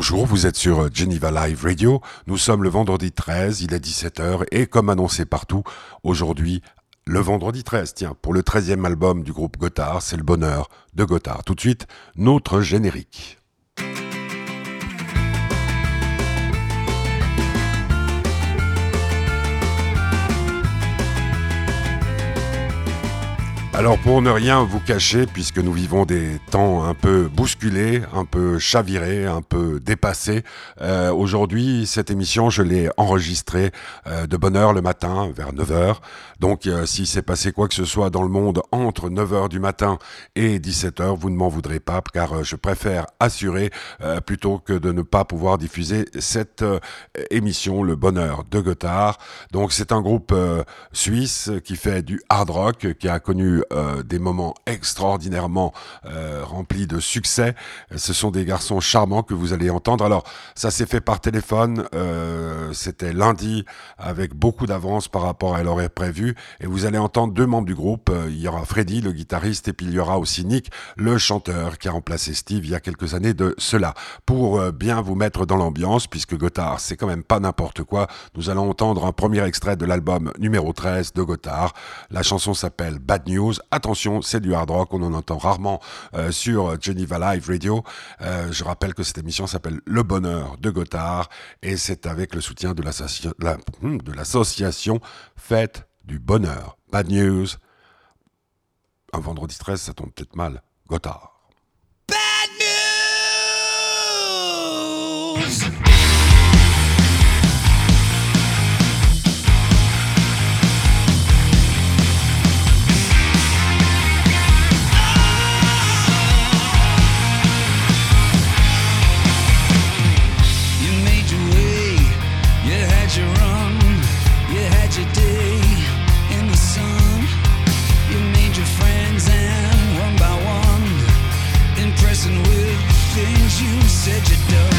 Bonjour, vous êtes sur Geneva Live Radio. Nous sommes le vendredi 13, il est 17h et comme annoncé partout, aujourd'hui, le vendredi 13, tiens, pour le 13e album du groupe Gotthard, c'est le bonheur de Gotthard. Tout de suite, notre générique. Alors pour ne rien vous cacher, puisque nous vivons des temps un peu bousculés, un peu chavirés, un peu dépassés, euh, aujourd'hui cette émission je l'ai enregistrée euh, de bonne heure le matin vers 9h. Donc euh, si s'est passé quoi que ce soit dans le monde entre 9h du matin et 17h, vous ne m'en voudrez pas car je préfère assurer plutôt que de ne pas pouvoir diffuser cette émission, le bonheur de Gotthard. Donc c'est un groupe suisse qui fait du hard rock, qui a connu euh, des moments extraordinairement euh, remplis de succès. Ce sont des garçons charmants que vous allez entendre. Alors, ça s'est fait par téléphone. Euh, C'était lundi avec beaucoup d'avance par rapport à l'horaire prévu. Et vous allez entendre deux membres du groupe. Euh, il y aura Freddy, le guitariste, et puis il y aura aussi Nick, le chanteur, qui a remplacé Steve il y a quelques années de cela. Pour bien vous mettre dans l'ambiance, puisque Gotthard, c'est quand même pas n'importe quoi, nous allons entendre un premier extrait de l'album numéro 13 de Gotthard. La chanson s'appelle Bad News. Attention, c'est du hard rock, on en entend rarement euh, sur Geneva Live Radio. Euh, je rappelle que cette émission s'appelle Le Bonheur de Gotthard et c'est avec le soutien de hmm, l'association Fête du Bonheur. Bad news. Un vendredi 13, ça tombe peut-être mal. Gotthard. said you don't.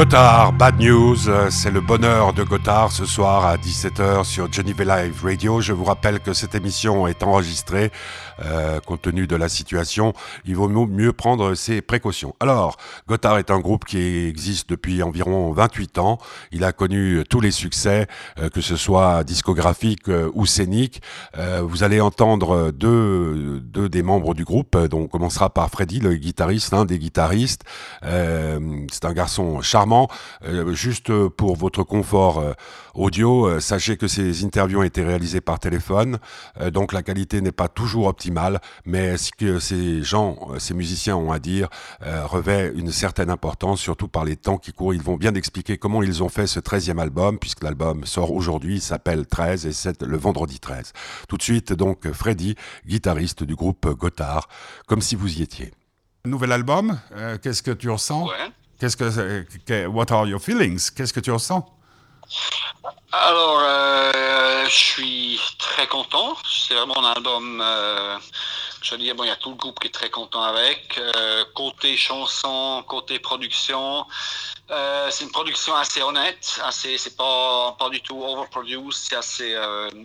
Gotthard, Bad News, euh, c'est le bonheur de Gotthard ce soir à 17h sur Geneva Live Radio. Je vous rappelle que cette émission est enregistrée. Euh, compte tenu de la situation, il vaut mieux prendre ses précautions. Alors, Gotthard est un groupe qui existe depuis environ 28 ans. Il a connu tous les succès, euh, que ce soit discographique ou scénique. vous allez entendre deux, deux des membres du groupe. Donc, on commencera par Freddy, le guitariste, l'un des guitaristes. c'est un garçon charmant euh, juste pour votre confort euh, audio, euh, sachez que ces interviews ont été réalisées par téléphone, donc la qualité n'est pas toujours optimale, mais ce que ces gens, ces musiciens ont à dire revêt une certaine importance, surtout par les temps qui courent. Ils vont bien expliquer comment ils ont fait ce 13e album, puisque l'album sort aujourd'hui, il s'appelle 13 et c'est le vendredi 13. Tout de suite, donc, Freddy, guitariste du groupe Gotthard, comme si vous y étiez. Nouvel album, qu'est-ce que tu ressens? Qu'est-ce que, what are your feelings? Qu'est-ce que tu ressens? Alors, euh, je suis très content. C'est vraiment un album. Euh, je veux dire, bon, il y a tout le groupe qui est très content avec. Euh, côté chanson, côté production, c'est une production assez honnête. Assez, c'est pas pas du tout overproduced. C'est assez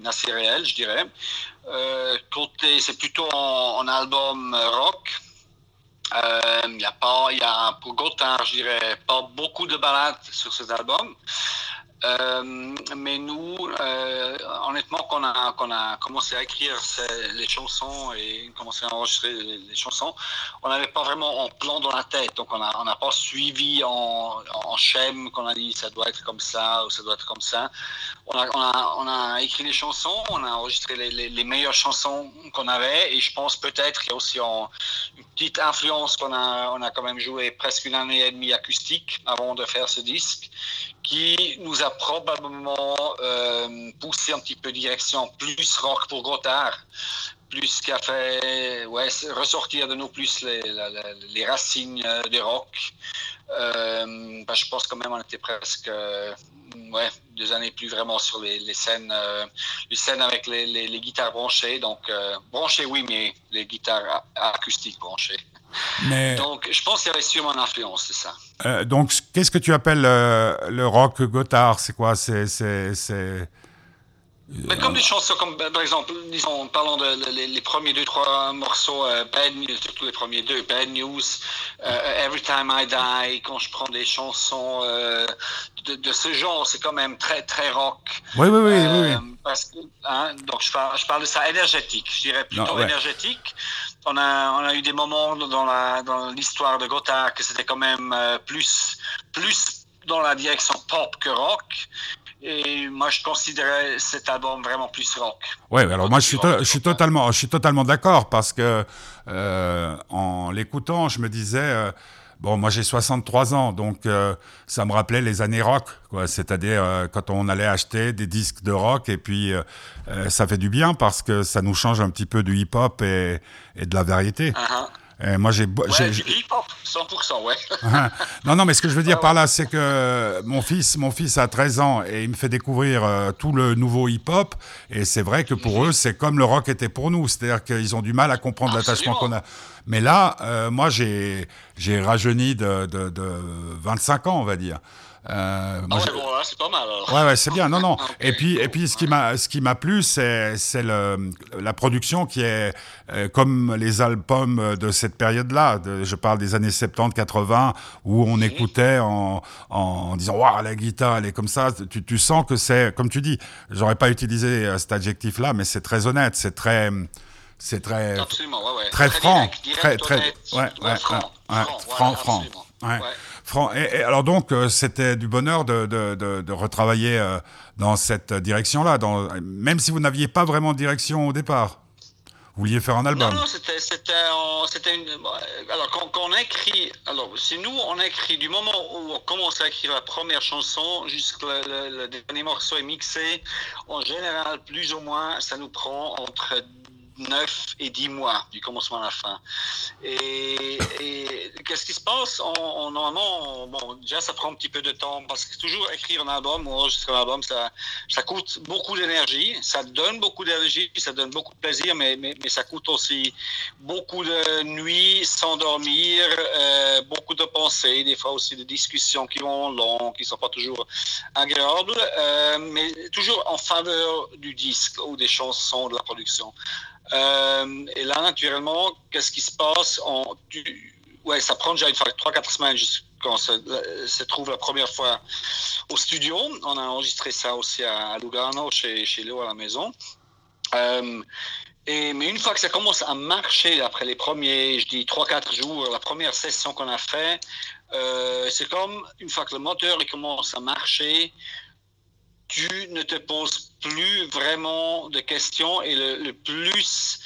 assez réel, je dirais. côté, c'est plutôt en album rock. Il n'y a pas, il y a pour Gotthard, je dirais, pas beaucoup de balades sur cet album. Euh, mais nous, euh, honnêtement, qu'on a, qu'on a commencé à écrire les chansons et commencé à enregistrer les, chansons, on n'avait pas vraiment un plan dans la tête. Donc, on n'a on a pas suivi en, en qu'on a dit ça doit être comme ça ou ça doit être comme ça. On a, écrit les chansons, on a enregistré les, meilleures chansons qu'on avait et je pense peut-être qu'il y a aussi une petite influence qu'on a, on a quand même joué presque une année et demie acoustique avant de faire ce disque qui nous a probablement euh, poussé un petit peu direction plus rock pour Gotthard, plus qui a fait ouais, ressortir de nous plus les, racines euh, des rock. Euh, ben, je pense quand même on était presque ouais, deux années plus vraiment sur les, les scènes, les scènes avec les, les guitares branchées. Donc branchées oui, mais les guitares acoustiques branchées. Donc, je pense qu'il y avait sûrement une influence, c'est ça. Euh, donc, qu'est-ce que tu appelles euh, le rock Gotthard? C'est quoi? C'est. Mais comme des chansons, comme par exemple, disons, parlons de les, premiers deux, trois morceaux, euh, Bad News, surtout les premiers deux, Bad News, Every Time I Die, quand je prends des chansons de, ce genre, c'est quand même très, très rock. Oui, oui, oui. oui. Parce que, hein, donc, je parle, je parle de ça énergétique, je dirais plutôt énergétique on a, on a eu des moments dans l'histoire de Gotthard que c'était quand même euh, plus, plus dans la direction pop que rock. Et moi, je considérais cet album vraiment plus rock. Oui, alors moi, je suis, je suis totalement, je suis totalement d'accord parce que euh, en l'écoutant, je me disais. Euh, Bon, moi j'ai 63 ans, donc euh, ça me rappelait les années rock, quoi. C'est-à-dire quand on allait acheter des disques de rock et puis ça fait du bien parce que ça nous change un petit peu du hip-hop et, et, de la variété. Uh-huh. Et moi, j'ai. Ouais, hip-hop, 100%, ouais. non, non, mais ce que je veux dire par là, c'est que mon fils, mon fils a 13 ans et il me fait découvrir tout le nouveau hip-hop. Et c'est vrai que pour mhm. eux, c'est comme le rock était pour nous. C'est-à-dire qu'ils ont du mal à comprendre l'attachement qu'on a. Mais là, euh, moi, j'ai rajeuni de, de, de, 25 ans, on va dire. Euh, ah ouais, bon, c'est pas mal. Alors. Ouais, ouais, c'est bien. Non, non. et puis, et puis, ce qui m'a, ce qui m'a plu, c'est, c'est le, la production qui est euh, comme les albums de cette période-là. je parle des années 70-80 où on écoutait en, en disant waouh la guitare elle est comme ça. Tu, tu sens que c'est, comme tu dis, j'aurais pas utilisé cet adjectif-là, mais c'est très honnête, c'est très c'est très, très, franc, très, très, ouais, ouais, franc, franc, franc, franc. Et, alors donc, euh, c'était du bonheur de, de, de, retravailler euh, dans cette direction-là, même si vous n'aviez pas vraiment de direction au départ. Vous vouliez faire un album Non, non, c'était, une. Alors, quand, on écrit. Alors, c'est nous, on écrit du moment où on commence à écrire la première chanson jusqu'au le, dernier morceau est mixé. En général, plus ou moins, ça nous prend entre 9 et 10 mois du commencement à la fin. Et, qu'est-ce qui se passe? On, Normalement, bon, déjà, ça prend un petit peu de temps parce que toujours écrire un album ou enregistrer un album, ça, ça coûte beaucoup d'énergie, ça donne beaucoup d'énergie, ça donne beaucoup de plaisir, mais, mais, ça coûte aussi beaucoup de nuits sans dormir, euh, beaucoup de pensées, des fois aussi des discussions qui vont long, qui ne sont pas toujours agréables, euh, mais toujours en faveur du disque ou des chansons, de la production. Euh, et là, naturellement, qu'est-ce qui se passe? Ouais, ça prend déjà une fois 3-4 semaines quand se, se trouve la première fois au studio. On a enregistré ça aussi à, Lugano, chez, chez Léo à la maison. Euh, et, mais une fois que ça commence à marcher, après les premiers, je dis 3-4 jours, la première session qu'on a fait, euh, c'est comme une fois que le moteur il commence à marcher, tu ne te poses plus vraiment de questions et le, plus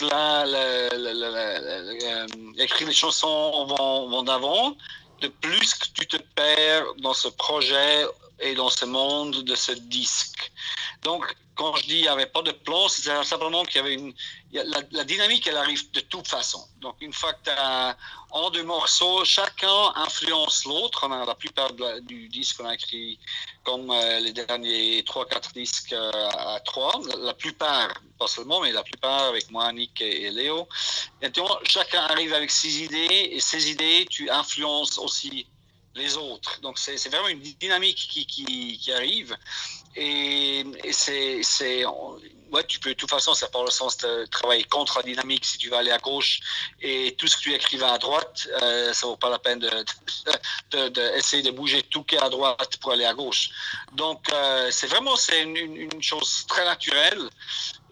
la, euh, écrire les chansons vont, vont d'avant, de plus que tu te perds dans ce projet et dans ce monde de ce disque. Donc, quand je dis qu'il n'y avait pas de plan, c'est simplement qu'il y avait une. La, dynamique, elle arrive de toute façon. Donc, une fois que tu as en deux morceaux, chacun influence l'autre. On a la plupart du disque qu'on a écrit, comme euh, les derniers 3-4 disques euh, à 3. La, plupart, pas seulement, mais la plupart avec moi, Nick et, Léo. Et chacun arrive avec ses idées, et ces idées, tu influences aussi les autres. Donc, c'est vraiment une dynamique qui, arrive. Et, c'est, ouais, tu peux, de toute façon, ça part le sens de travailler contre la dynamique si tu vas aller à gauche et tout ce que tu écrivais à droite, euh, ça vaut pas la peine de, de, de, bouger tout qui est à droite pour aller à gauche. Donc, euh, c'est vraiment, une, chose très naturelle.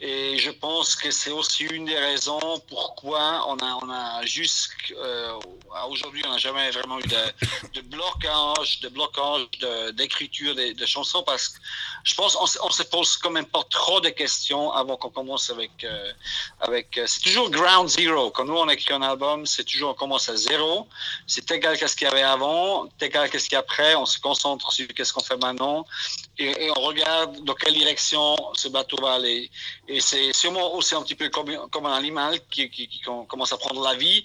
Et je pense que c'est aussi une des raisons pourquoi on a, on a jusqu'à euh, aujourd'hui, on n'a jamais vraiment eu de, blocage, de blocage d'écriture de, de, chansons parce que je pense qu'on on se pose quand même pas trop de questions avant qu'on commence avec. Euh, avec euh, c'est toujours ground zero. Quand nous on écrit un album, c'est toujours on commence à zéro. C'est égal qu'est-ce qu'il y avait avant, égal qu'est-ce qu'il y a après. On se concentre sur qu'est-ce qu'on fait maintenant et, on regarde dans quelle direction ce bateau va aller. Et c'est sûrement aussi un petit peu comme, comme un animal qui, qui, commence à prendre la vie.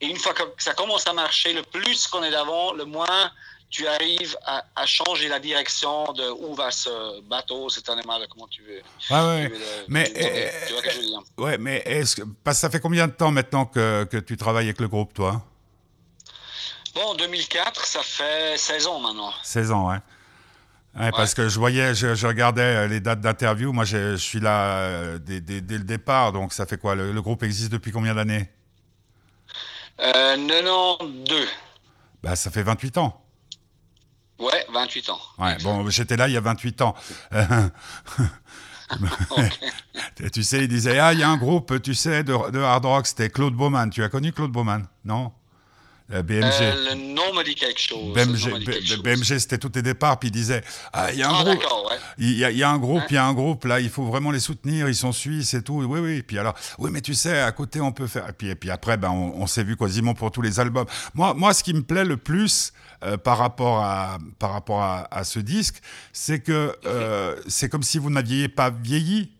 Et une fois que ça commence à marcher, le plus qu'on est d'avant, le moins tu arrives à, à, changer la direction de où va ce bateau, cet animal, comment tu veux. Ouais, ouais. mais, tu vois que je veux dire. Ouais, mais est-ce que, parce que ça fait combien de temps maintenant que, que tu travailles avec le groupe, toi? Bon, 2004, ça fait 16 ans maintenant. 16 ans, ouais. Ouais, Parce que je voyais, je, regardais euh, les dates d'interview. Moi, je, suis là euh, dès, le départ. Donc, ça fait quoi? Le, groupe existe depuis combien d'années? Euh, 92. Bah, ça fait 28 ans. Ouais, 28 ans. Ouais, bon, j'étais là il y a 28 ans. tu sais, il disait, ah, il y a un groupe, tu sais, de, de hard rock, c'était Claude Bauman. Tu as connu Claude Bauman, non? Euh, BMG. Euh, le nom me dit quelque chose. BMG, c'était tous tes départs, puis il disait Ah, il y a un ah, groupe. Il y, a, un groupe, il y a un groupe, là, il faut vraiment les soutenir, ils sont suisses et tout. Oui, oui. Puis alors, oui, mais tu sais, à côté, on peut faire. Et puis, et puis après, ben, on, s'est vu quasiment pour tous les albums. Moi, moi ce qui me plaît le plus euh, par rapport, à, par rapport à, ce disque, c'est que c'est comme si vous n'aviez pas vieilli.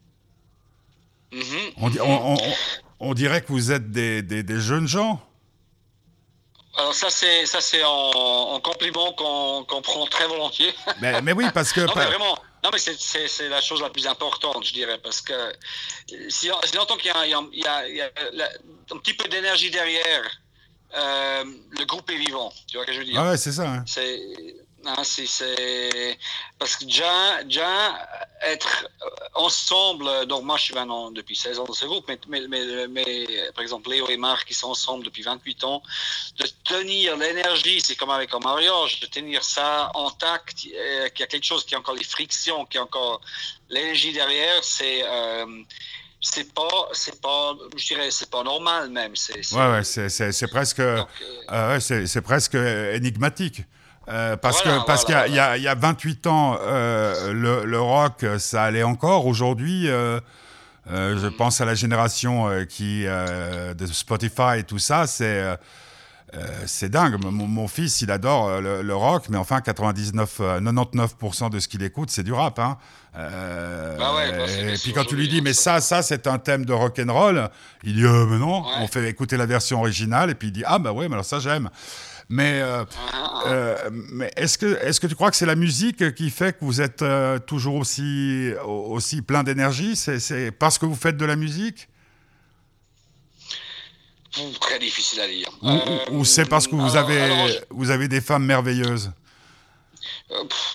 Mm-hmm. on, on, dirait que vous êtes des, des, des jeunes gens. Alors ça c'est ça c'est en, compliment qu'on prend très volontiers. Mais, mais oui parce que non, mais vraiment non mais c'est la chose la plus importante je dirais parce que si, si on entend qu'il y, y, y, a un petit peu d'énergie derrière euh, le groupe est vivant tu vois ce que je veux dire? Ah ouais c'est ça. Hein. C'est ah, c'est parce que déjà, déjà être ensemble. Donc moi, je suis maintenant depuis 16 ans dans ce groupe, mais, mais, mais, par exemple Léo et Marc qui sont ensemble depuis 28 ans, de tenir l'énergie, c'est comme avec un mariage, de tenir ça intact, euh, qu'il y a quelque chose qui a encore les frictions, qui a encore l'énergie derrière, c'est euh, c'est pas c'est pas je dirais c'est pas normal même c'est ouais ouais c'est presque euh, euh c'est presque énigmatique euh, parce que parce qu'il y, y, a 28 ans, euh, le, le, rock, ça allait encore. Aujourd'hui, euh, je pense à la génération qui de Spotify et tout ça, c'est c'est dingue. Mon, fils, il adore le, rock, mais enfin, 99, 99% de ce qu'il écoute, c'est du rap. Hein. Bah ouais, bah, et puis quand tu lui dis, mais ça, ça, c'est un thème de rock and roll, il dit, mais non. On fait écouter la version originale, et puis il dit, ah bah ouais, mais alors ça, j'aime. Mais, euh, euh, mais est-ce que, est que tu crois que c'est la musique qui fait que vous êtes euh, toujours aussi, aussi plein d'énergie? C'est, parce que vous faites de la musique? Très difficile à dire. Ou, c'est parce que vous, avez, vous avez des femmes merveilleuses?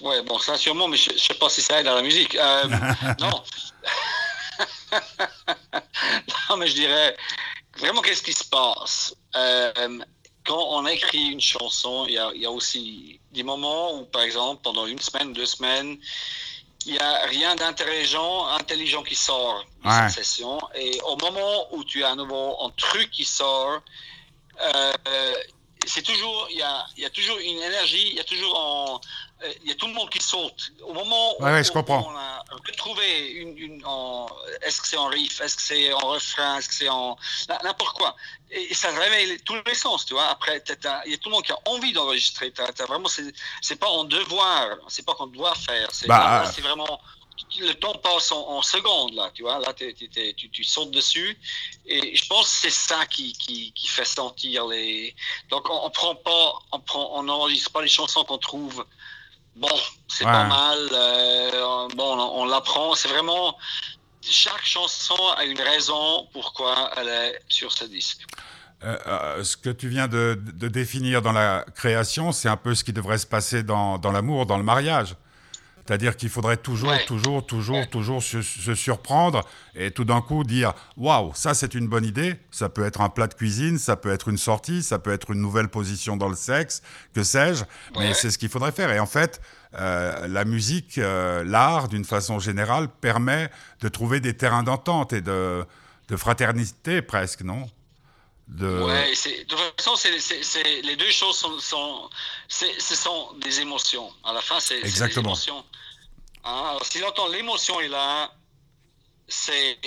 Ouais, bon, ça sûrement, mais je ne sais pas si ça aide à la musique. non. non, mais je dirais, vraiment, qu'est-ce qui se passe? Quand on écrit une chanson, il y, a, aussi des moments où, par exemple, pendant une semaine, deux semaines, il n'y a rien d'intelligent, intelligent qui sort de cette session. Et au moment où tu as un nouveau un truc qui sort, euh, c'est toujours, il y a, y a, toujours une énergie, il y a toujours euh, il y a tout le monde qui saute. Au moment où, on a retrouvé une, une est-ce que c'est en riff, est-ce que c'est en refrain, est-ce que c'est en n'importe quoi. Et, ça réveille tous les sens, tu vois. Après, il y a tout le monde qui a envie d'enregistrer. Vraiment, c'est pas en devoir, c'est pas qu'on doit faire. C'est bah, vraiment le temps passe en, secondes, là, tu vois. Là, tu, tu, sautes dessus. Et je pense que c'est ça qui, qui, qui, fait sentir les. Donc, on, on prend pas, on prend, on n'enregistre pas les chansons qu'on trouve bon, c'est pas mal, euh, bon, on, l'apprend, c'est vraiment, chaque chanson a une raison pourquoi elle est sur ce disque. Euh, euh, ce que tu viens de, définir dans la création, c'est un peu ce qui devrait se passer dans, dans l'amour, dans le mariage. C'est-à-dire qu'il faudrait toujours, toujours, toujours, toujours se, surprendre et tout d'un coup dire Waouh, ça c'est une bonne idée. Ça peut être un plat de cuisine, ça peut être une sortie, ça peut être une nouvelle position dans le sexe, que sais-je. Mais c'est ce qu'il faudrait faire. Et en fait, euh, la musique, euh, l'art, d'une façon générale, permet de trouver des terrains d'entente et de, de fraternité presque, non? De... Ouais, de toute façon, les deux choses sont, sont ce sont des émotions. À la fin, c'est des émotions. Hein? Alors, si longtemps l'émotion est là, c'est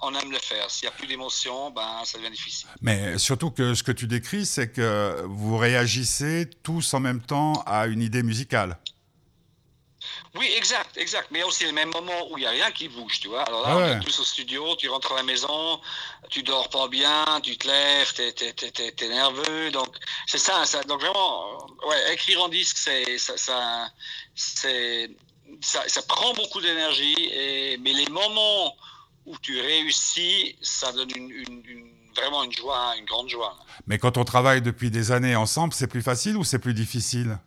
on aime le faire. S'il n'y a plus d'émotion, ben, ça devient difficile. Mais surtout que ce que tu décris, c'est que vous réagissez tous en même temps à une idée musicale. Oui, exact, exact. Mais aussi le même moment où il n'y a rien qui bouge, tu vois. Alors là, on est tous au studio, tu rentres à la maison, tu dors pas bien, tu te lèves, tu es, nerveux. Donc, c'est ça, ça, Donc, vraiment, ouais, écrire en disque, c'est, ça, ça, ça, ça, prend beaucoup d'énergie. Et, mais les moments où tu réussis, ça donne une, vraiment une joie, une grande joie. Mais quand on travaille depuis des années ensemble, c'est plus facile ou c'est plus difficile?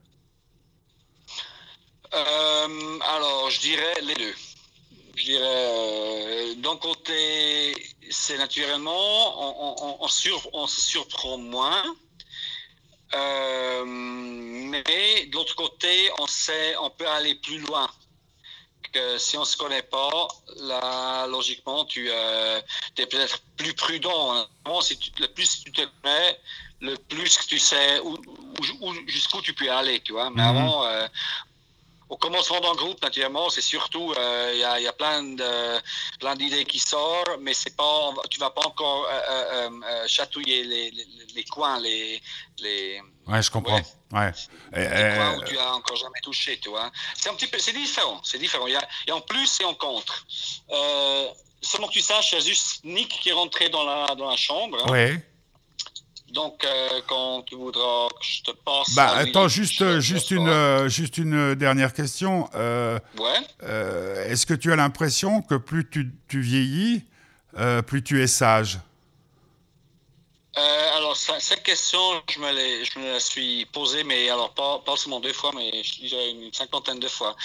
Euh, alors, je dirais les deux. Je dirais, euh, d'un côté, c'est naturellement, on, sur, on, se surprend moins. Euh, mais de l'autre côté, on sait, on peut aller plus loin. Que si on se connaît pas, là, logiquement, tu es peut-être plus prudent. Si tu, le plus tu te mets, le plus tu sais où, jusqu'où tu peux aller, tu vois. Mais mhm. avant, au commencement d'un groupe, naturellement, c'est surtout, euh, il y, a, plein de plein d'idées qui sortent, mais c'est pas, tu vas pas encore euh, euh, chatouiller les, les, coins, les, les. Ouais, je comprends. Ouais. Les coins où tu as encore jamais touché, tu vois. C'est un petit peu, c'est différent, c'est différent. Il y, a, et en plus et en contre. seulement que tu saches, il y a juste Nick qui est rentré dans la dans la chambre. Hein. Donc, euh, quand tu voudras que je te passe. Bah, attends, juste, juste, une, euh, juste une dernière question. Euh, ouais. Est-ce que tu as l'impression que plus tu, tu vieillis, plus tu es sage? Alors, cette question, je me, je me, la suis posée, mais alors pas, pas seulement deux fois, mais je dirais une cinquantaine de fois.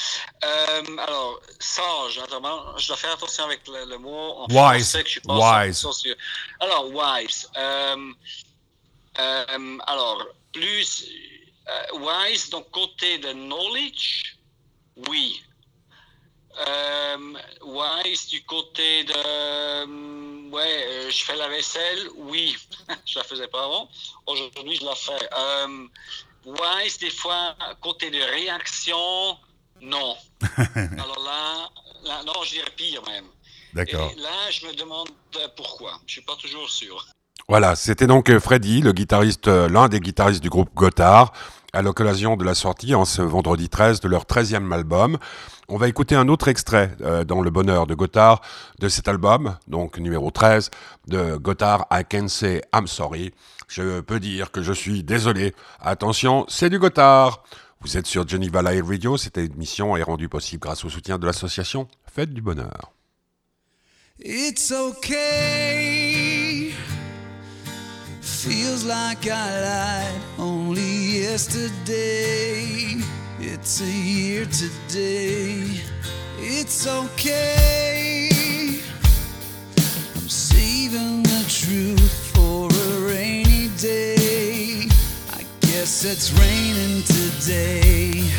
alors, sage, je dois faire attention avec le, mot en wise. Français que je wise. Alors, wise. Euh, alors, plus euh, wise, donc côté de knowledge, oui. Euh, wise du côté de ouais, je fais la vaisselle, oui. je la faisais pas avant. Aujourd'hui, je la fais. wise, des fois, côté de réaction, non. Alors là, là, non, je dirais pire même. D'accord. Là, je me demande pourquoi. Je suis pas toujours sûr. Voilà, c'était donc Freddy, le guitariste, l'un des guitaristes du groupe Gotthard, à l'occasion de la sortie en ce vendredi 13 de leur 13e album. On va écouter un autre extrait euh, dans Le Bonheur de Gotthard de cet album, donc numéro 13 de Gotthard I Can Say I'm Sorry. Je peux dire que je suis désolé. Attention, c'est du Gotthard. Vous êtes sur Geneva Live Radio. Cette émission est rendue possible grâce au soutien de l'association Fête du Bonheur. It's okay. Feels like I lied only yesterday. It's a year today. It's okay. I'm saving the truth for a rainy day. I guess it's raining today.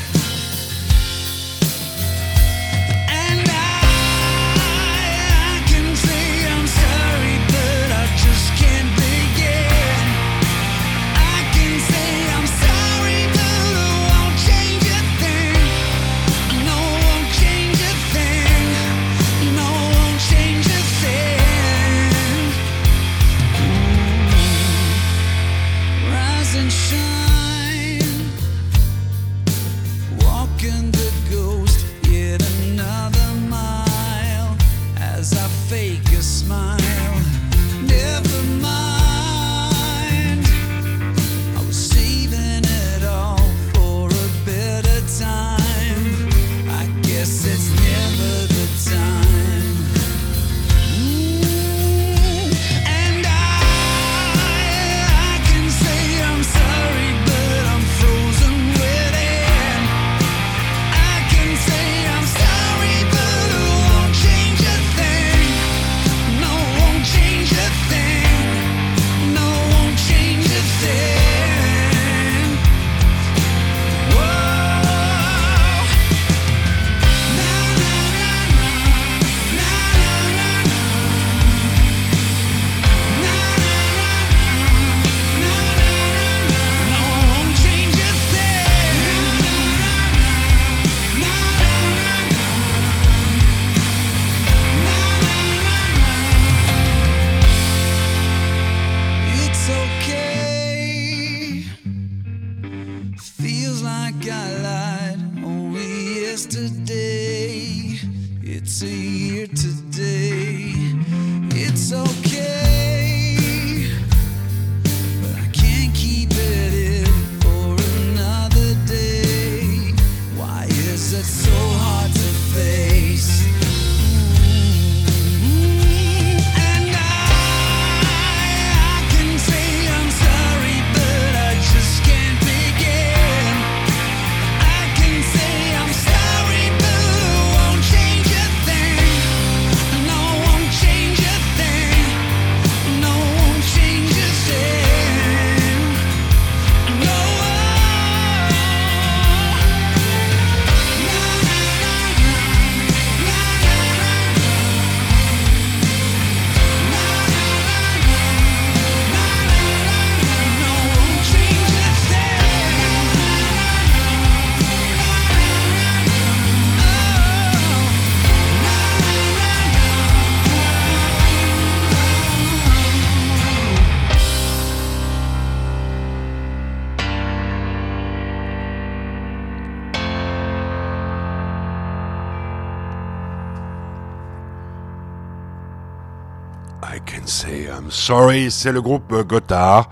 Sorry, c'est le groupe Gotthard.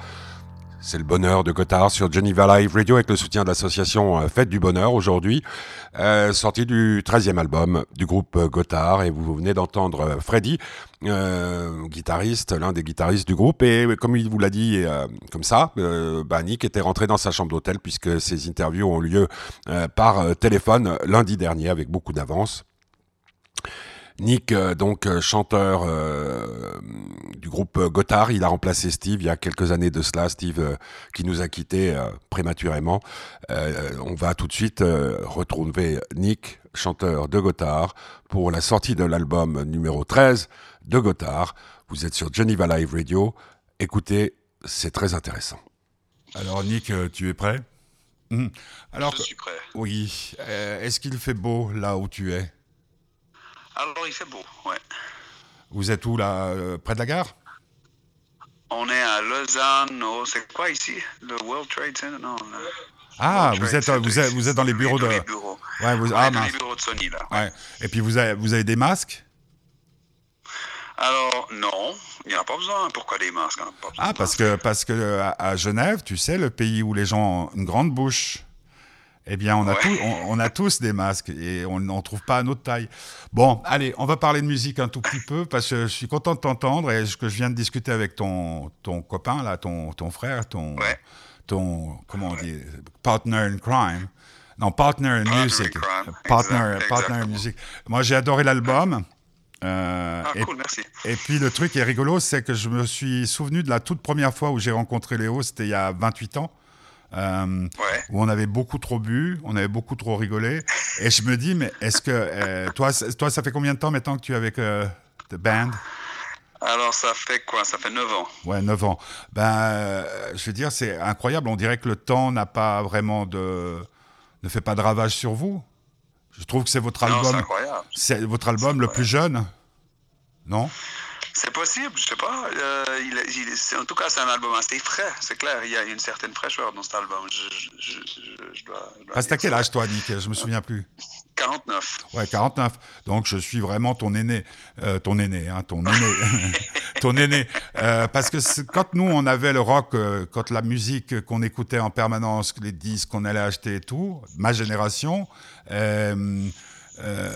C'est le bonheur de Gotthard sur Geneva Live Radio avec le soutien de l'association euh, Fête du Bonheur aujourd'hui. Euh, sortie du 13e album du groupe Gotthard et vous venez d'entendre euh, Freddy, euh, guitariste, l'un des guitaristes du groupe. Et comme il vous l'a dit comme ça, bah, Nick était rentré dans sa chambre d'hôtel puisque ces interviews ont lieu par téléphone lundi dernier avec beaucoup d'avance. Nick, euh, donc euh, chanteur euh, du groupe Gotthard, il a remplacé Steve il y a quelques années de cela, Steve qui nous a quittés prématurément. on va tout de suite retrouver Nick, chanteur de Gotthard, pour la sortie de l'album numéro 13 de Gotthard. Vous êtes sur Geneva Live Radio. Écoutez, c'est très intéressant. Alors Nick, tu es prêt? Alors, Je suis prêt. Oui. Est-ce qu'il fait beau là où tu es? Alors il fait beau, ouais. Vous êtes où là euh, Près de la gare? On est à Lausanne, c'est quoi ici? Le World Trade Center? Non. Ah, vous êtes, vous, êtes, vous êtes dans les bureaux de. Les bureaux. Ouais, vous... ah, dans les bureaux de Sony, là. Ouais. Et puis vous avez, vous avez des masques? Alors, non, il n'y en a pas besoin. Pourquoi des masques? Ah, parce que, parce que à Genève, tu sais, le pays où les gens ont une grande bouche, eh bien, on a, on, a tous des masques et on n'en trouve pas à notre taille. Bon, allez, on va parler de musique un tout petit peu parce que je suis content de t'entendre et que je viens de discuter avec ton, ton copain, là, ton, ton frère, ton, ton, comment on dit, partner in crime. Non, partner in music. Partner, partner in music. Moi, j'ai adoré l'album. Euh, ah, et, cool, merci. Et puis le truc est rigolo, c'est que je me suis souvenu de la toute première fois où j'ai rencontré Léo, c'était il y a 28 ans. Euh, où on avait beaucoup trop bu, on avait beaucoup trop rigolé. Et je me dis, mais est-ce que euh, toi, toi, ça fait combien de temps maintenant que tu es avec euh, The Band? Alors, ça fait quoi? Ça fait 9 ans. Ouais, 9 ans. Ben, je veux dire, c'est incroyable. On dirait que le temps n'a pas vraiment de. ne fait pas de ravage sur vous. Je trouve que c'est votre album. C'est votre album le plus jeune. Non? C'est possible, je sais pas. Euh, il, en tout cas, c'est un album assez frais, c'est clair. Il y a une certaine fraîcheur dans cet album. Je, je, dois, t'as quel âge, toi, Nick? Je me souviens plus. 49. Ouais, 49. Donc, je suis vraiment ton aîné. Euh, ton aîné, hein, ton aîné. ton aîné. Euh, parce que quand nous, on avait le rock, quand la musique qu'on écoutait en permanence, les disques qu'on allait acheter et tout, ma génération, euh,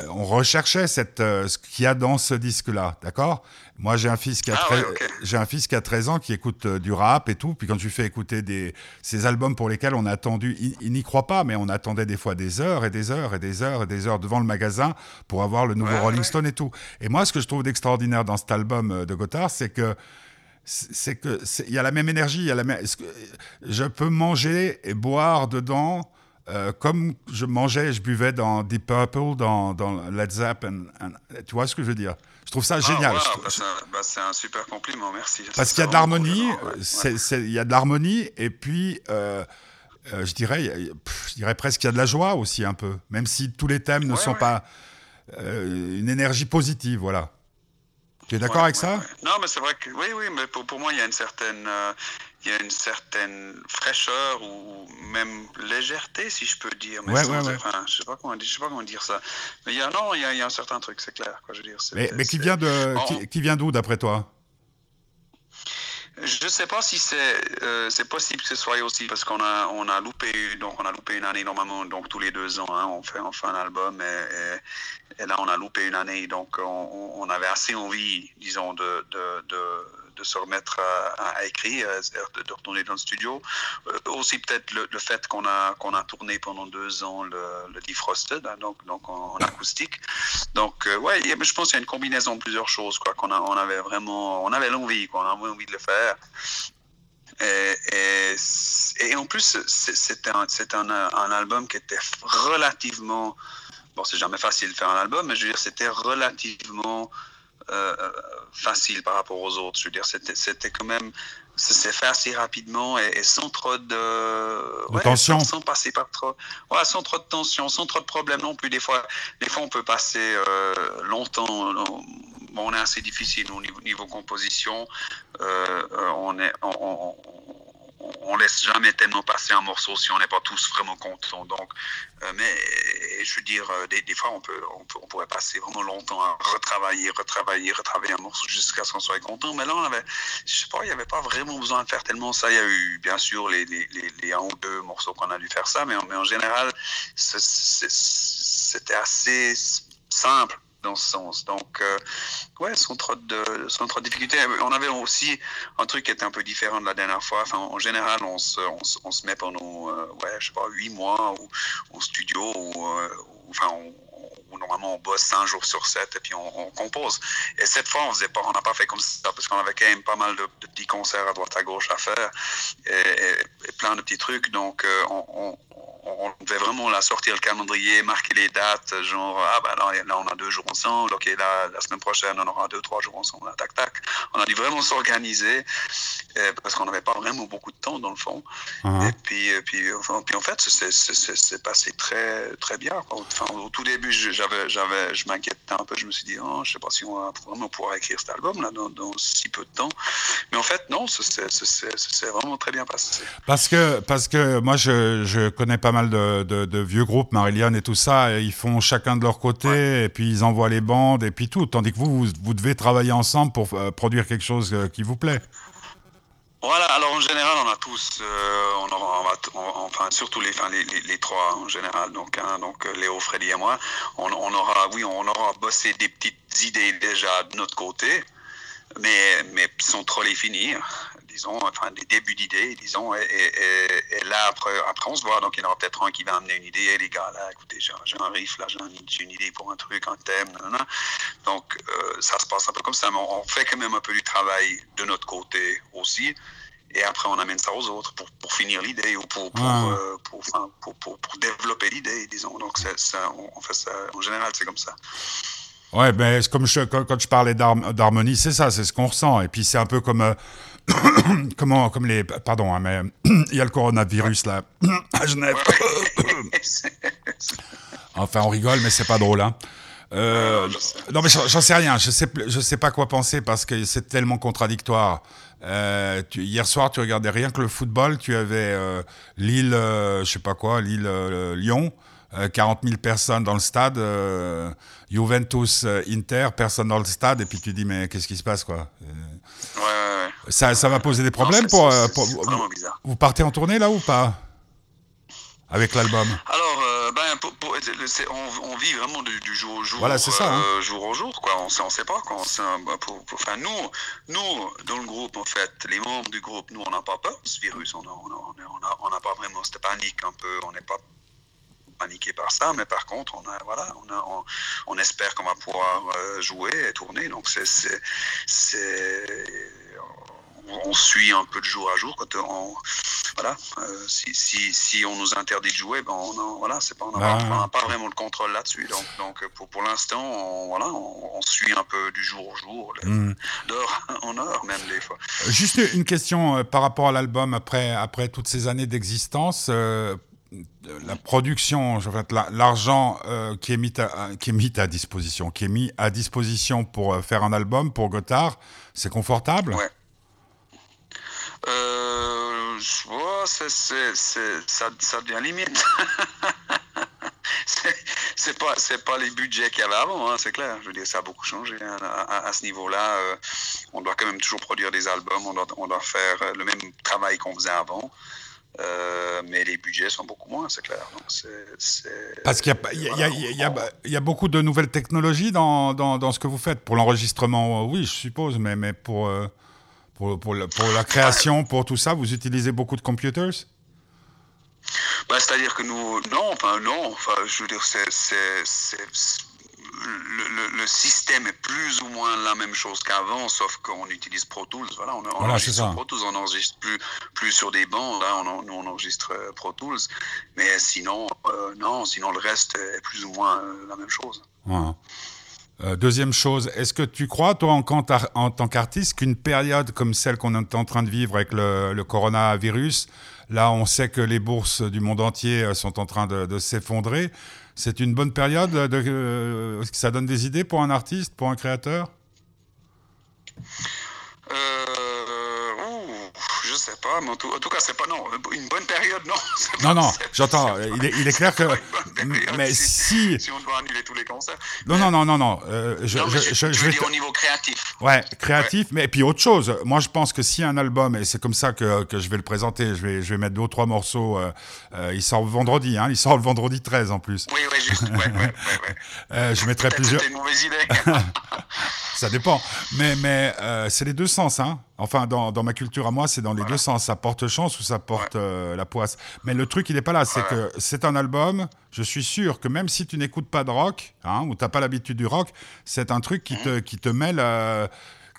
on recherchait cette, euh, ce qu'il y a dans ce disque-là, d'accord? Moi, j'ai un fils qui a ah j'ai un fils qui a 13 ans qui écoute euh, du rap et tout. Puis quand tu fais écouter des ces albums pour lesquels on a attendu, il, n'y croit pas, mais on attendait des fois des heures et des heures et des heures et des heures devant le magasin pour avoir le nouveau Rolling Stone et tout. Et moi, ce que je trouve d'extraordinaire dans cet album de Gotthard, c'est que c'est que il y a la même énergie, y a la même. Je peux manger et boire dedans euh, comme je mangeais et je buvais dans Deep Purple, dans, dans Led. Tu vois ce que je veux dire? Je trouve ça ah, génial. Bah, bah, c'est un, super compliment, merci. Parce qu'il y a de l'harmonie, il y a de l'harmonie, et puis euh, euh, je, dirais, je dirais presque qu'il y a de la joie aussi un peu, même si tous les thèmes ne sont pas une énergie positive, voilà. Tu es d'accord avec ça? Non, mais c'est vrai que oui, oui, mais pour, pour moi, il y a une certaine, il y a une certaine fraîcheur ou même légèreté, si je peux dire. Mais ouais, ouais, je sais pas comment dire, je sais pas comment dire ça. Mais il y a non, il y a, il y a un certain truc, c'est clair. Quoi, je veux dire, mais, mais qui vient de, qui, qui, vient d'où d'après toi? Je ne sais pas si c'est euh, possible que ce soit aussi parce qu'on a on a loupé donc on a loupé une année normalement donc tous les deux ans hein, on fait on fait un album et, et, là on a loupé une année donc on, on avait assez envie disons de, de, de de se remettre à, écrire, de, retourner dans le studio. Euh, aussi peut-être le, fait qu'on a, qu'on a tourné pendant deux ans le, le Defrosted, hein, donc, donc en, acoustique. Donc, euh, ouais, je pense qu'il y a une combinaison de plusieurs choses, quoi, qu'on on avait vraiment, on avait l'envie, quoi, on avait envie de le faire. Et, en plus, c'était un, un, album qui était relativement. Bon, c'est jamais facile de faire un album, mais je veux dire, c'était relativement facile par rapport aux autres. Je veux dire, c'était quand même, ça s'est fait assez rapidement et, sans trop de, tension, sans, passer par trop, ouais, sans trop de tension, sans trop de problèmes non plus. Des fois, des fois, on peut passer euh, longtemps. Bon, on est assez difficile au niveau, niveau composition. Euh, on est, on, on laisse jamais tellement passer un morceau si on n'est pas tous vraiment contents. Donc, euh, mais je veux dire, euh, des, fois, on, peut, on, pourrait passer vraiment longtemps à retravailler, retravailler, retravailler un morceau jusqu'à ce qu'on soit content. Mais là, on avait, je sais pas, il n'y avait pas vraiment besoin de faire tellement ça. Il y a eu, bien sûr, les, les, les, un ou deux morceaux qu'on a dû faire ça, mais, mais en général, c'était assez simple dans ce sens. Donc, euh, ouais, sans trop, de, sans trop de difficultés. On avait aussi un truc qui était un peu différent de la dernière fois. En général, on se, on, se met pendant, euh, ouais, je sais pas, huit mois ou, au studio ou, euh, enfin, on, normalement on bosse 5 jours sur 7 et puis on, compose. Et cette fois, on faisait pas, on n'a pas fait comme ça parce qu'on avait quand même pas mal de, petits concerts à droite à gauche à faire et, plein de petits trucs. Donc, euh, on, on devait vraiment la sortir le calendrier, marquer les dates, genre, ah ben là, là on a deux jours ensemble, ok, là, la semaine prochaine, on aura deux, trois jours ensemble, tac, tac. On a dû vraiment s'organiser. parce qu'on n'avait pas vraiment beaucoup de temps dans le fond. Uh-huh. Et puis, puis, enfin, puis en fait, c'est passé très, très bien. Enfin, au tout début, j'avais, j'avais, je m'inquiétais un peu. Je me suis dit, oh, je sais pas si on va vraiment pouvoir écrire cet album-là dans, dans, si peu de temps. Mais en fait, non, c'est vraiment très bien passé. Parce que, parce que moi, je, je connais pas mal de, de, vieux groupes, Marillion et tout ça, et ils font chacun de leur côté, et puis ils envoient les bandes, et puis tout. Tandis que vous, vous, vous devez travailler ensemble pour euh, produire quelque chose euh, qui vous plaît. Voilà, alors en général, on a tous, euh, on aura, enfin surtout les, enfin, les, les, trois en général, donc, hein, donc Léo, Freddy et moi, on, on, aura, oui, on aura bossé des petites idées déjà de notre côté, mais, mais sans trop les finir disons, enfin des débuts d'idées, disons, et, et, là après, après on se voit, donc il y en aura peut-être un qui va amener une idée, et les gars, là, écoutez, j'ai un riff, là, j'ai une idée pour un truc, un thème, donc euh, ça se passe un peu comme ça, mais on fait quand même un peu du travail de notre côté aussi, et après on amène ça aux autres pour, pour finir l'idée ou pour, pour, euh, pour, pour, pour, développer l'idée, disons, donc ça, on fait ça, en général, c'est comme ça. Ouais, ben, comme je, quand, je parlais d'harmonie, c'est ça, c'est ce qu'on ressent. Et puis c'est un peu comme euh, comment, comme les, pardon, hein, mais il y a le coronavirus là à Genève. enfin, on rigole, mais c'est pas drôle, hein. Euh, non, mais j'en sais rien. Je sais, je sais pas quoi penser parce que c'est tellement contradictoire. Euh, hier soir, tu regardais rien que le football. Tu avais euh, Lille, je sais pas quoi, Lille, Lyon. 40 000 personnes dans le stade, Juventus, Inter, personne dans le stade, et puis tu dis mais qu'est-ce qui se passe quoi? Ouais, Ça, ça va poser des problèmes pour, euh, vous, partez en tournée là ou pas? Avec l'album Alors, euh, ben, on, vit vraiment du, jour au jour. Voilà, c'est ça. Hein. Euh, jour au jour, quoi. On ne sait pas. Quoi. Ben, enfin, nous, nous, dans le groupe, en fait, les membres du groupe, nous, on n'a pas peur de ce virus. On n'a on a, pas vraiment cette panique un peu. On n'est pas paniqué par ça, mais par contre, on, a, voilà, on, a, on, espère qu'on va pouvoir euh, jouer et tourner. Donc, c'est, on, suit un peu de jour à jour. Quand on, voilà, euh, si, si, si, on nous interdit de jouer, ben on voilà, c'est pas, on n'a pas, vraiment le contrôle là-dessus. Donc, donc pour, pour l'instant, on, voilà, on, suit un peu du jour au jour, mmh. d'heure en heure même des fois. Juste une question euh, par rapport à l'album après, après toutes ces années d'existence la production, l'argent euh, qui, est mis à, disposition, qui est mis à disposition pour euh, faire un album pour Gotthard, c'est confortable? Ouais. Euh, ça, devient limite. c'est pas pas les budgets qu'il y avait avant, hein, c'est clair. Je veux dire, ça a beaucoup changé hein, à, ce niveau-là. Euh, on doit quand même toujours produire des albums, on doit faire le même travail qu'on faisait avant. Euh, mais les budgets sont beaucoup moins, c'est clair. Parce qu'il y, a beaucoup de nouvelles technologies dans, dans, ce que vous faites. Pour l'enregistrement, oui, je suppose, mais, mais pour, euh, pour, pour, la création, pour tout ça, vous utilisez beaucoup de computers? Bah, C'est-à-dire que nous, non, enfin, non, enfin, je veux dire, c'est le, système est plus ou moins la même chose qu'avant, sauf qu'on utilise Pro Tools. Voilà, on, enregistre Pro Tools, on n'enregistre plus, plus sur des bancs. Là, on, nous, on enregistre euh, Pro Tools. Mais sinon, euh, non, sinon le reste est plus ou moins euh, la même chose. deuxième chose, est-ce que tu crois, toi, en, en tant qu'artiste, qu'une période comme celle qu'on est en train de vivre avec le, coronavirus, là, on sait que les bourses du monde entier sont en train de, de s'effondrer, c'est une bonne période de, euh, Ça donne des idées pour un artiste, pour un créateur? Sais pas, mais en tout, cas, c'est pas non, une bonne période, non. non, non, j'entends. Il est, il est clair que. Mais si, si. on doit annuler tous les concerts. Non, non, non, non, non. Euh, je, non je, je, je, vais dire au niveau créatif. Ouais, créatif, mais puis autre chose. Moi, je pense que si un album, et c'est comme ça que, que, je vais le présenter, je vais, je vais mettre deux ou trois morceaux. Euh, euh, il sort vendredi, hein. Il sort le vendredi 13 en plus. Oui, oui, juste. Ouais, ouais, ouais, je mettrai plusieurs. C'était une mauvaise idée. ça dépend. Mais, mais c'est les deux sens, hein. Enfin, dans, dans ma culture à moi, c'est dans les deux sens. Ça porte chance ou ça porte euh, la poisse. Mais le truc, il n'est pas là. C'est que c'est un album. Je suis sûr que même si tu n'écoutes pas de rock, hein, ou tu n'as pas l'habitude du rock, c'est un truc qui te, qui te mêle.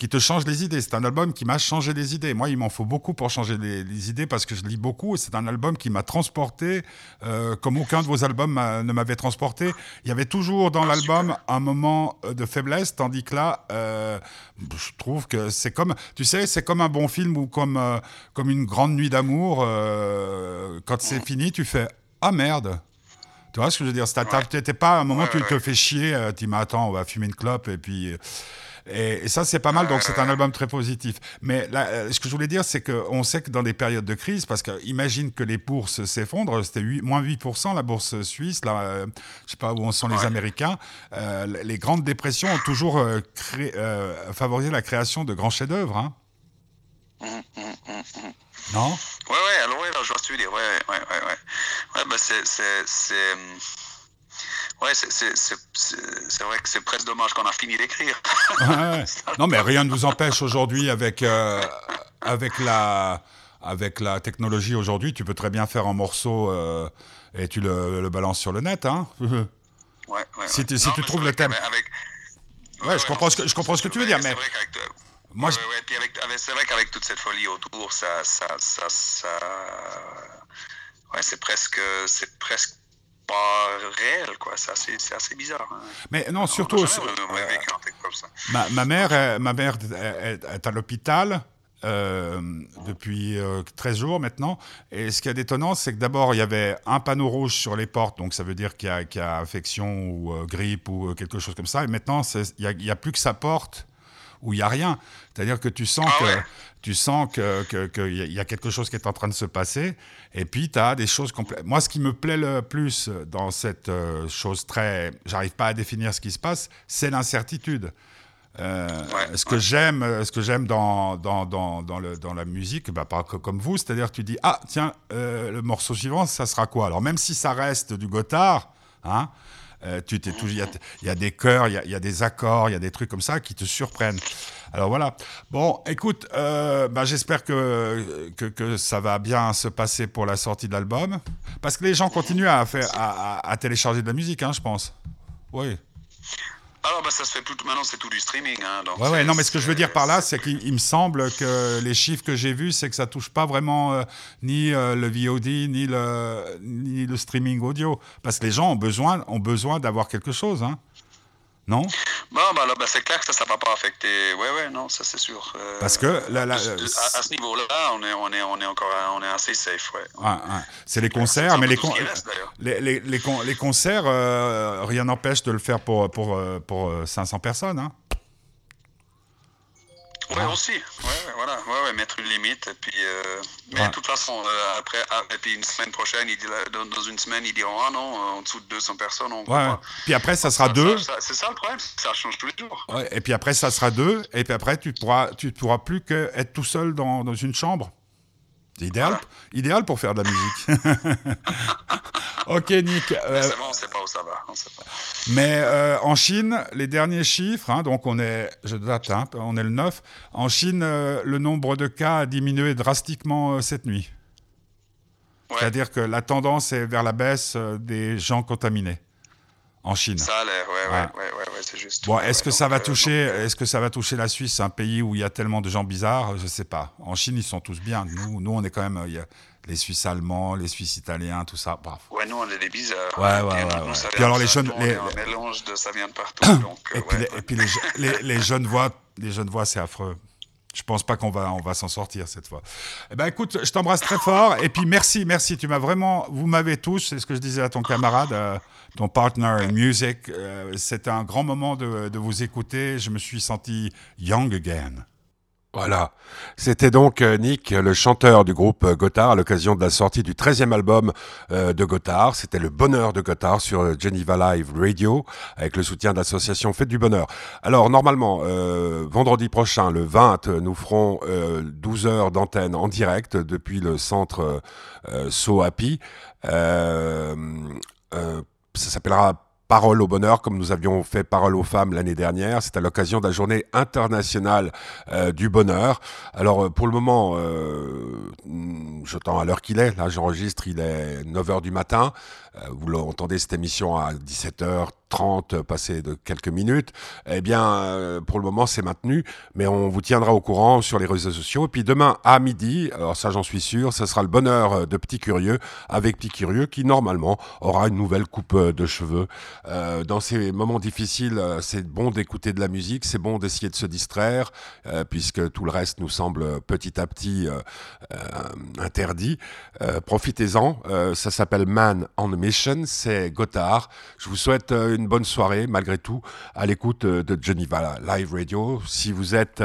Qui te change les idées. C'est un album qui m'a changé les idées. Moi, il m'en faut beaucoup pour changer les, idées parce que je lis beaucoup. C'est un album qui m'a transporté euh, comme aucun de vos albums ne m'avait transporté. Il y avait toujours dans l'album un moment euh, de faiblesse, tandis que là, euh, je trouve que c'est comme, tu sais, c'est comme un bon film ou comme, comme une grande nuit d'amour. quand c'est fini, tu fais ah merde. Tu vois ce que je veux dire? T'étais pas à un moment où tu te fais chier, tu dis attends, on va fumer une clope et puis et, ça, c'est pas mal, donc c'est un album très positif. Mais euh, ce que je voulais dire, c'est qu'on sait que dans des périodes de crise, parce que imagine que les bourses s'effondrent, c'était moins 8% la bourse suisse, là, euh, je sais pas où sont les Américains, euh, les grandes dépressions ont toujours favorisé la création de grands chefs-d'œuvre. Hein. Mmh, mmh, mmh, non? Ouais, ouais, alors, ouais, alors, je vois ce que tu veux dire. Ouais, ouais, ouais. ouais. ouais bah, c'est Ouais, c'est vrai que c'est presque dommage qu'on a fini d'écrire. non, mais rien ne vous empêche aujourd'hui avec, euh, avec, la, avec la technologie aujourd'hui, tu peux très bien faire un morceau euh, et tu le, le, balances sur le net. Hein ouais, ouais, si, tu, si tu trouves le thème. Avec... Ouais, je, comprends ce que, je comprends ce que tu veux dire, mais. Moi, c'est vrai qu'avec toute cette folie autour, ça, ça, ça, ça... ouais, c'est presque, c'est presque réel, quoi. C'est assez, assez, bizarre. Hein. Mais non, surtout. ma, ma, mère, ma mère est, à l'hôpital. Euh, depuis 13 euh, jours maintenant. Et ce qui est étonnant, c'est que d'abord, il y avait un panneau rouge sur les portes, donc ça veut dire qu'il y, y, a infection ou euh, grippe ou quelque chose comme ça. Et maintenant, il n'y a, a, plus que sa porte où il n'y a rien. C'est-à-dire que tu sens ah que tu sens qu'il que, que y a quelque chose qui est en train de se passer, et puis tu as des choses complètes. Moi, ce qui me plaît le plus dans cette euh, chose très... J'arrive pas à définir ce qui se passe, c'est l'incertitude. Euh, ce que j'aime, euh, ce que j'aime dans dans, dans, dans, le, dans la musique, bah, pas comme vous, c'est-à-dire tu dis ah tiens le morceau suivant ça sera quoi? Alors même si ça reste du Gotthard, hein, euh, tu t'es il y, a des chœurs, il y, a des accords, il y a des trucs comme ça qui te surprennent. Alors voilà. Bon, écoute, euh, bah, j'espère que, que, ça va bien se passer pour la sortie de l'album, parce que les gens continuent à faire à télécharger de la musique, hein, je pense. Oui. Alors, bah, ça se fait plus. Maintenant, c'est tout du streaming. Hein, ouais, ouais, non, mais ce que je veux dire par là, c'est qu'il me semble que les chiffres que j'ai vus, c'est que ça touche pas vraiment euh, ni euh, le VOD, ni le, ni le streaming audio. Parce que les gens ont besoin, ont besoin d'avoir quelque chose. Hein. Non? Bon, bah, bah, c'est clair que ça, ça va pas affecter. Ouais, ouais, non, ça c'est sûr. Euh, Parce que là, à, ce niveau-là, on est, on est, on est encore, on est assez safe, ouais. C'est les concerts, mais les, les, les, les, les, concerts, euh, rien n'empêche de le faire pour, pour, euh, pour 500 personnes, hein Ouais, aussi. Ouais, voilà. Ouais, ouais, mettre une limite. Et puis, euh, mais de toute façon, euh, après, ah, et puis une semaine prochaine, il dit, dans, une semaine, ils diront Ah non, en dessous de 200 personnes, on ouais. Puis après, ça sera deux. C'est ça le problème, ça change tous les jours. Ouais, et puis après, ça sera deux. Et puis après, tu pourras, tu pourras plus qu'être tout seul dans, dans une chambre. C'est idéal, idéal pour faire de la musique. ok, Nick. Euh, c'est bon, on sait pas où ça va. sait pas. Mais euh, en Chine, les derniers chiffres, hein, donc on est, je date, hein, on est le 9. En Chine, euh, le nombre de cas a diminué drastiquement cette nuit. C'est-à-dire que la tendance est vers la baisse des gens contaminés en Chine. Ça a l'air, ouais, ouais, ouais, ouais, c'est juste. Bon, est-ce que ça va toucher, est-ce que ça va toucher la Suisse, un pays où il y a tellement de gens bizarres? Je sais pas. En Chine, ils sont tous bien. Nous, nous, on est quand même, il y a les Suisses allemands, les Suisses italiens, tout ça. Bref. Ouais, nous, on est des bizarres. Ouais, ouais, ouais. Puis alors les jeunes, les... un mélange de ça vient de partout. donc, et, puis, les, et puis les, les, jeunes voix, les jeunes voix, c'est affreux. Je pense pas qu'on va, on va s'en sortir cette fois. Eh ben, écoute, je t'embrasse très fort. Et puis, merci, merci. Tu m'as vraiment, vous m'avez tous, c'est ce que je disais à ton camarade, euh, ton partner music. Euh, C'était un grand moment de, de vous écouter. Je me suis senti young again. Voilà. C'était donc euh, Nick, le chanteur du groupe euh, Gotthard, à l'occasion de la sortie du 13e album euh, de Gotthard. C'était le bonheur de Gotthard sur Geneva Live Radio, avec le soutien de l'association Fête du Bonheur. Alors, normalement, vendredi prochain, le 20, nous ferons 12 heures d'antenne en direct depuis le centre So Happy. ça s'appellera Parole au bonheur, comme nous avions fait Parole aux femmes l'année dernière. C'est à l'occasion de la journée internationale euh, du bonheur. Alors, euh, pour le moment, euh, j'attends à l'heure qu'il est. Là, j'enregistre, il est 9h du matin. Euh, vous l'entendez, cette émission à 17h, 20h30 passé de quelques minutes. Eh bien, pour le moment, c'est maintenu, mais on vous tiendra au courant sur les réseaux sociaux. Et puis demain à midi, alors ça j'en suis sûr, ce sera le bonheur de Petit Curieux avec Petit Curieux qui normalement aura une nouvelle coupe de cheveux. dans ces moments difficiles, c'est bon d'écouter de la musique, c'est bon d'essayer de se distraire, puisque tout le reste nous semble petit à petit interdit. Profitez-en, ça s'appelle Man on a C'est Gotthard. Je vous souhaite euh, une bonne soirée, malgré tout, à l'écoute euh, de Geneva Live Radio. Si vous êtes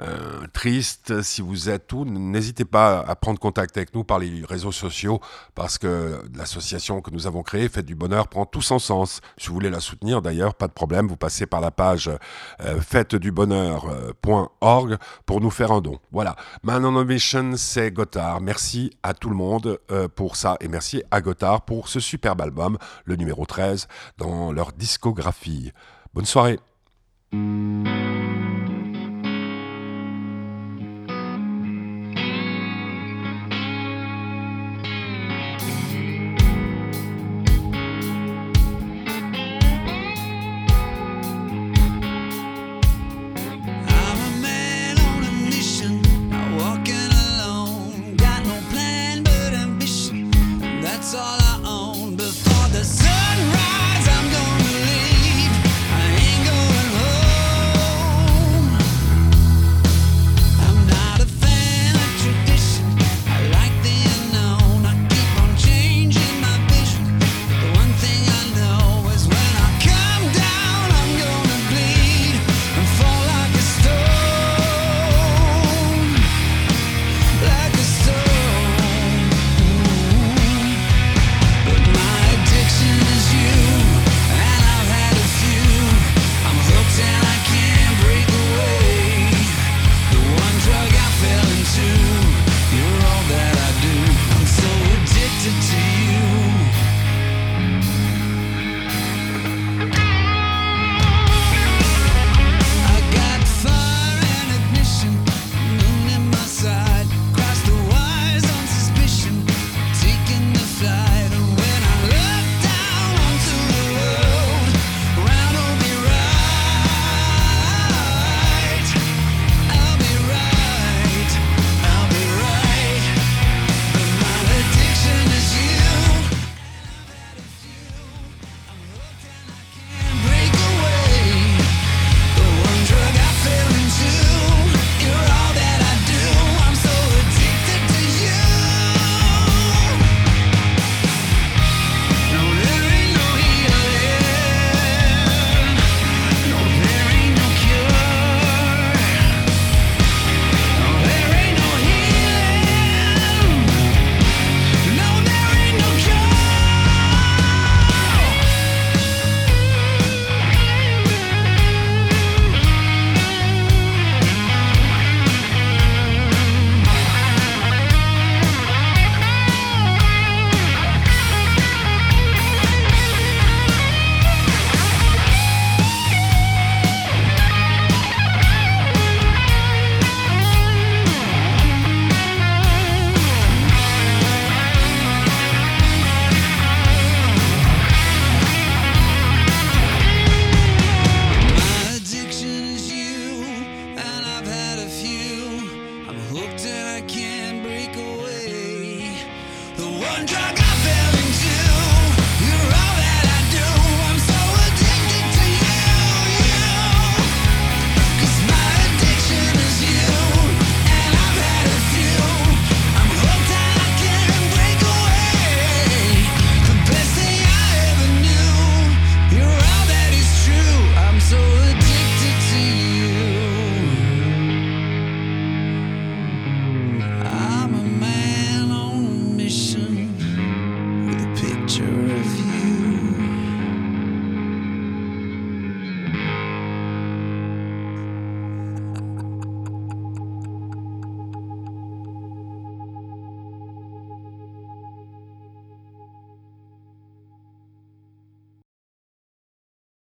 euh, triste, si vous êtes tout, n'hésitez pas à prendre contact avec nous par les réseaux sociaux parce que l'association que nous avons créée, Fête du Bonheur, prend tout son sens. Si vous voulez la soutenir d'ailleurs, pas de problème, vous passez par la page euh, pour nous faire un don. Voilà. Man on Mission, c'est Gotthard. Merci à tout le monde euh, pour ça et merci à Gotthard pour ce superbe album, le numéro 13, dans leur discographie. Bonne soirée.